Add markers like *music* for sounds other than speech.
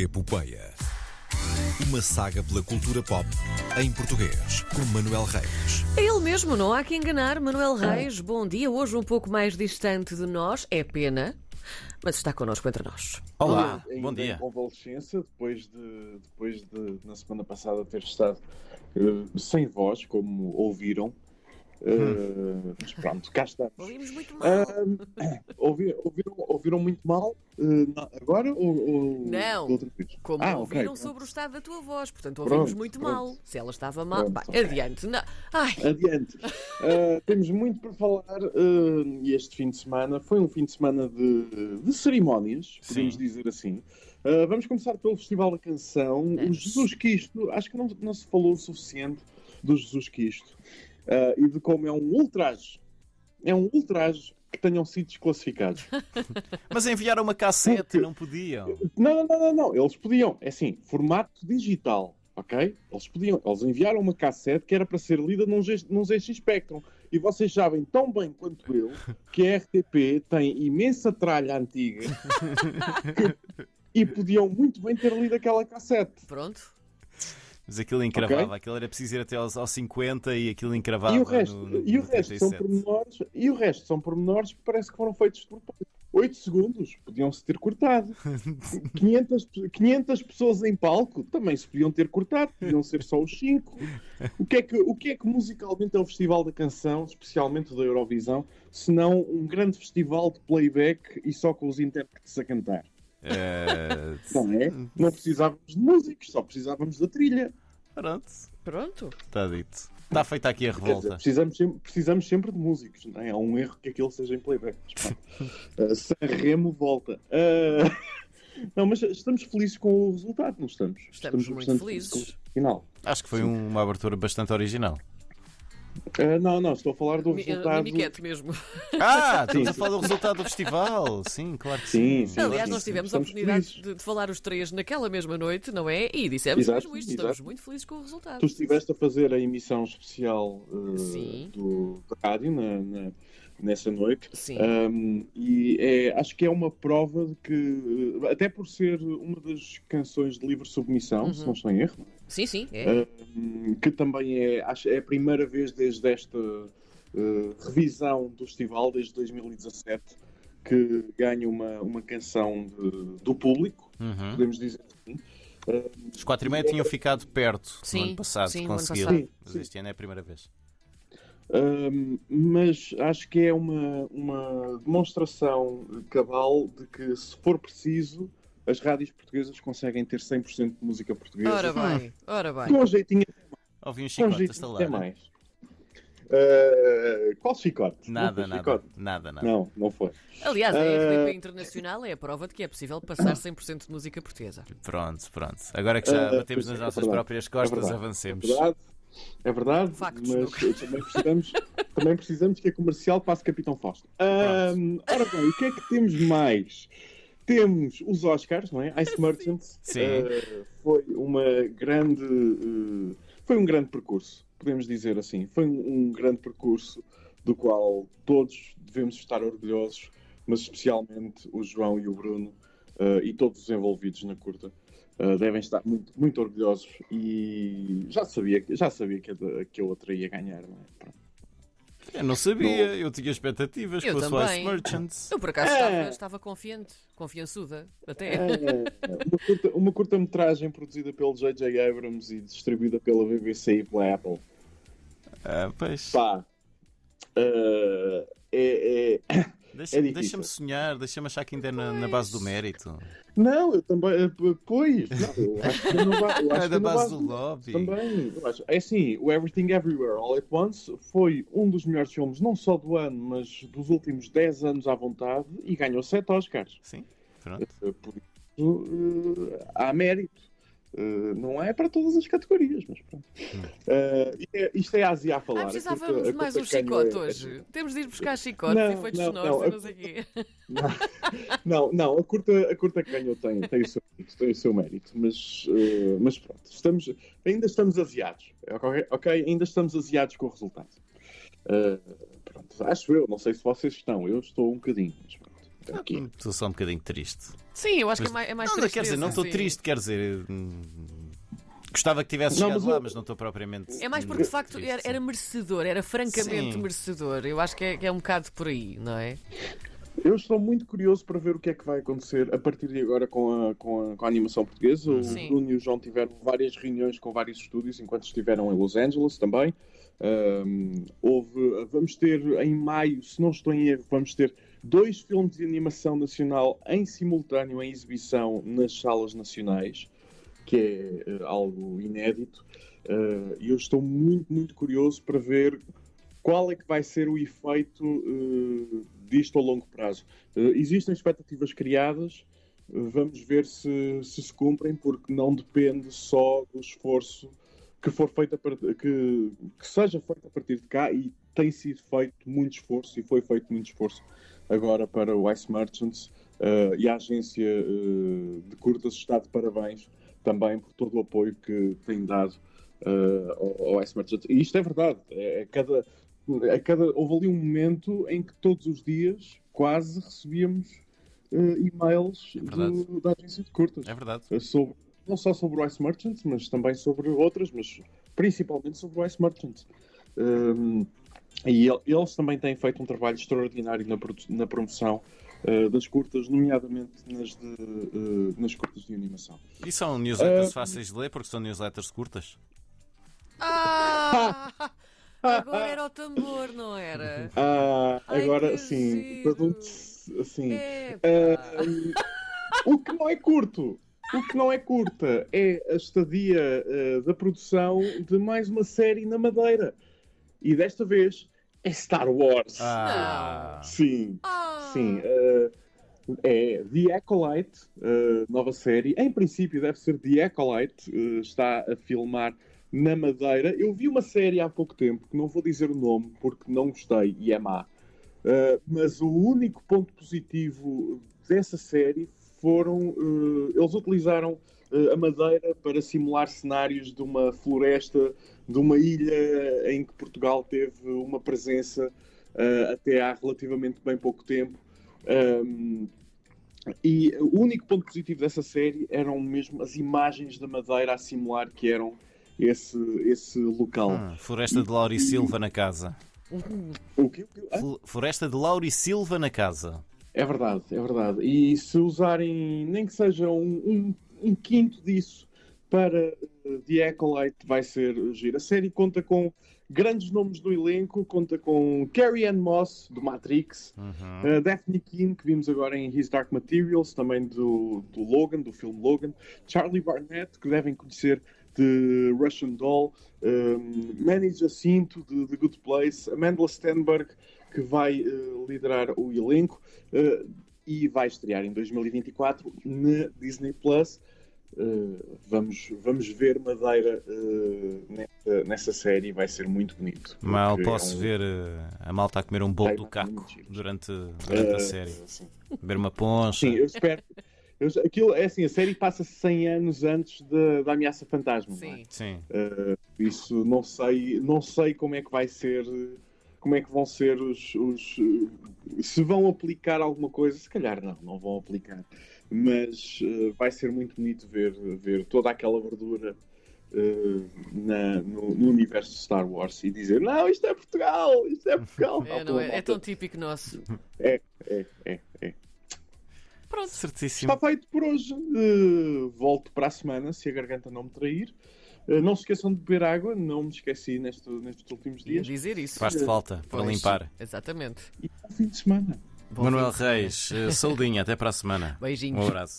Epopeia. Uma saga pela cultura pop em português, com Manuel Reis. É ele mesmo, não há que enganar. Manuel Reis, bom dia. Hoje um pouco mais distante de nós, é pena, mas está connosco entre nós. Olá, ainda bom dia. Em convalescença, depois de, depois de, na semana passada, ter estado eh, sem voz, como ouviram. Eh, mas pronto, cá estamos. Ouvimos muito mal. Ah, *coughs* ouvi- ouviram, ouviram muito mal eh, na- agora ou, ou Não. de outra vez? Como ah, ouviram ok. sobre o estado da tua voz, portanto ouvimos Pronto, muito pronto. mal. Se ela estava mal, Pronto, Bah, adiante. Não. Ai, Adiante. Ah, temos muito para falar eh, e este fim de semana foi um fim de semana de, de cerimónias, podemos Sim. dizer assim. Vamos começar pelo Festival da Canção. O. Jesus Cristo, acho que não, não se falou o suficiente do Jesus Cristo ah, e de como é um ultraje. É um ultraje que tenham sido desclassificados. *laughs* Mas enviaram uma cassete Porque- e não podiam. Não, não, não, não, não. Eles podiam. É assim, formato digital, ok? Eles podiam. Eles enviaram uma cassete que era para ser lida num, G- num ZX Spectrum. E vocês sabem tão bem quanto eu que a RTP tem imensa tralha antiga que- *laughs* *laughs* e podiam muito bem ter lido aquela cassete. pronto. Mas aquilo encravava, Ok. aquilo era preciso ir até aos, aos 50 e aquilo encravava. E o resto, no, no, e o resto são 37. pormenores, e o resto são pormenores que parece que foram feitos de propósito. 8 segundos podiam-se ter cortado. 500, pe- 500 pessoas em palco também se podiam ter cortado, podiam ser só os 5. O que, é que, o que é que musicalmente é o Festival da Canção, especialmente da Eurovisão, se não um grande festival de playback e só com os intérpretes a cantar? Eh, Não é? Não precisávamos de músicos, só precisávamos da trilha. pronto, Pronto. está dito. Está feita aqui a Quer dizer, revolta. precisamos, sempre, precisamos sempre de músicos, não é? É um erro que aquilo seja em playback. Mas, pronto. Uh, *laughs* Sanremo volta. Uh, *laughs* Não, mas estamos felizes com o resultado, não estamos? Estamos muito bastante felizes. com o final. Acho que foi um- uma abertura bastante original. Uh, não, não, estou a falar do Mi- resultado. Mimiquete mesmo. Ah, *laughs* estamos Sim. a falar do resultado do festival. Sim, claro que sim. Sim, sim. Aliás, sim, nós sim. tivemos a Estamos oportunidade de, de falar os três naquela mesma noite, não é? E dissemos Exato, mesmo isto. Estamos exato. muito felizes com o resultado. Tu estiveste a fazer a emissão especial uh, do, da rádio na, na- nessa noite. Sim. Um, e é- acho que é uma prova de que, até por ser uma das canções de livre submissão, se Uhum. não estou em erro, Sim, sim. É. que também é, acho, é a primeira vez desde esta uh, revisão do festival, desde 2017, que ganha uma, uma canção de- do público, Uhum. podemos dizer assim. Os 4 e meia tinham ficado perto Sim, no ano passado sim, de no ano passado. Mas Sim. este ano é a primeira vez. Um, mas acho que é uma, uma demonstração cabal de que, se for preciso, as rádios portuguesas conseguem ter 100% de música portuguesa. Ora bem, ora bem. Com um jeitinho, Ouvi um com um chicote estalar. até mais. Uh, qual chicote? Nada, nada, chicote? nada, nada. Não, não foi. Aliás, a RTP Internacional é a prova de que é possível passar 100% de música portuguesa. Pronto, pronto. Agora que já Ah, batemos é, nas é nossas verdade, próprias é costas, verdade. avancemos. É verdade, é verdade Factos, mas também precisamos, *laughs* também precisamos que a comercial passe Capitão Fausto. Um, ora bem, o que é que temos mais? Temos os Oscars, não é? Ice Merchants. Sim. Uh, foi uma grande. uh, foi um grande percurso, podemos dizer assim. Foi um, um grande percurso do qual todos devemos estar orgulhosos, mas especialmente o João e o Bruno uh, e todos os envolvidos na curta. uh, devem estar muito, muito orgulhosos e já sabia, que- já sabia que, a, que a outra ia ganhar, não é? Pronto. Eu não sabia, eu tinha expectativas Eu que fosse o Ice também. Merchants. Eu, por acaso, É. estava, estava confiante, confiançuda, até. É, uma curta- uma curta-metragem produzida pelo J.J. Abrams e distribuída pela BBC e pela Apple. Ah, pois. Pá, uh, é, é- Deixa- é. Deixa-me sonhar, deixa-me achar que ainda é na, na base do mérito. Não, eu também. eh, Pois, não, eu acho que não vai. Eu acho *laughs* É da base do lobby. Também, eu acho. É assim, o Everything Everywhere All at Once foi um dos melhores filmes, não só do ano, mas dos últimos 10 anos à vontade e ganhou 7 Oscars. Sim, pronto. Eh, Por isso, eh, há mérito. Eh, não é para todas as categorias, mas pronto. É- isto é a Ásia a falar. Ah, precisávamos de mais um chicote é- hoje. Temos de ir buscar chicotes Não, e efeitos não, sonoros não, a- não sei o quê. *laughs* Não, não, a curta, a curta que ganhou tem, tem, o seu mérito, tem o seu mérito, mas, eh, mas pronto, estamos, ainda estamos aziados, ok? Ok? Ainda estamos aziados com o resultado. Pronto, acho eu, não sei se vocês estão, eu estou um bocadinho, mas pronto. Aqui. Estou só um bocadinho triste. Sim, eu acho que é mais, é mais não, não, quer dizer, não estou triste, quer dizer. hum, Gostava que tivesse Não, chegado mas lá, mas não estou propriamente. É mais porque de facto triste, era, era merecedor, era francamente Sim. merecedor. Eu acho que é, que é um bocado por aí, não é? Eu estou muito curioso para ver o que é que vai acontecer a partir de agora com a, com a, com a animação portuguesa. O Sim. Bruno e o João tiveram várias reuniões com vários estúdios enquanto estiveram em Los Angeles também. Ahm, houve, vamos ter em maio, se não estou em erro, vamos ter dois filmes de animação nacional em simultâneo em exibição nas salas nacionais, que é eh, algo inédito. Ah, E eu estou muito, muito curioso para ver qual é que vai ser o efeito eh, disto a longo prazo. Eh, existem expectativas criadas, eh, vamos ver se, se se cumprem, porque não depende só do esforço que for feito que, que seja feito a partir de cá e tem sido feito muito esforço e foi feito muito esforço agora para o Ice Merchants eh, e a agência eh, de curtas está de parabéns também por todo o apoio que tem dado eh, ao, ao Ice Merchants. E isto é verdade, é, é cada, a cada, houve ali um momento em que todos os dias quase recebíamos e-mails É do- da agência de curtas É verdade. sobre, não só sobre o Ice Merchants, mas também sobre outras, mas principalmente sobre o Ice Merchants. Um, e el- eles também têm feito um trabalho extraordinário na, na promoção eh, das curtas, nomeadamente nas, de, eh, nas curtas de animação. E são newsletters Ah. fáceis de ler porque são newsletters curtas. *laughs* Ah! Agora era o tambor, não era? Ah, Ai, agora que sim. Um, o que não é curto, o que não é curta é a estadia da produção de mais uma série na Madeira. E desta vez é Star Wars. Ah, Sim, Ah! sim. eh, é The Acolyte, eh, nova série. Em princípio deve ser The Acolyte, eh, está a filmar na Madeira. Eu vi uma série há pouco tempo, que não vou dizer o nome porque não gostei e é má. Uh, mas o único ponto positivo dessa série foram. uh, eles utilizaram uh, a madeira para simular cenários de uma floresta, de uma ilha em que Portugal teve uma presença uh, até há relativamente bem pouco tempo. Um, e o único ponto positivo dessa série eram mesmo as imagens da madeira a simular que eram esse, esse local. hum, Floresta de Lauri Silva na casa. O quê? O quê? Fl- Floresta de Lauri Silva na casa. É verdade, é verdade. E se usarem nem que seja um, um- um quinto disso para uh, The Acolyte, vai ser giro. A série conta com grandes nomes do elenco, conta com Carrie Ann Moss, do Matrix, Uhum. uh, Daphne Keane, que vimos agora em His Dark Materials, também do, do Logan, do filme Logan, Charlie Barnett, que devem conhecer de Russian Doll, um, Manny Jacinto, de The Good Place, Amanda Stenberg, que vai uh, liderar o elenco uh, e vai estrear em 2024 na Disney Plus. Uh, vamos, vamos ver Madeira uh, nessa, nessa série vai ser muito bonito. Mal posso é um- ver uh, a malta a comer um bolo do caco durante, durante a série. sim. Beber uma poncha. Sim, eu espero. Eu- aquilo, é assim, a série passa 100 anos antes da, da ameaça fantasma. não é? Sim. Sim. Uh, isso não sei, não sei como é que vai ser, como é que vão ser os, os, uh, se vão aplicar alguma coisa, se calhar não, não vão aplicar, mas uh, vai ser muito bonito ver, ver toda aquela verdura uh, na- no, no universo de Star Wars e dizer não, isto é Portugal, isto é Portugal. É, não é, é tão típico nosso. é, é, é, é. Pronto. Certíssimo. Está feito por hoje. Uh, volto para a semana, se a garganta não me trair. Uh, não se esqueçam de beber água, não me esqueci neste- nestes últimos Ia dias. dizer isso. Faz-te falta para Pois, limpar. Exatamente. E bom fim de semana. Bom Manuel fim de semana. Reis, uh, saudinha, até para a semana. Beijinhos. Um abraço.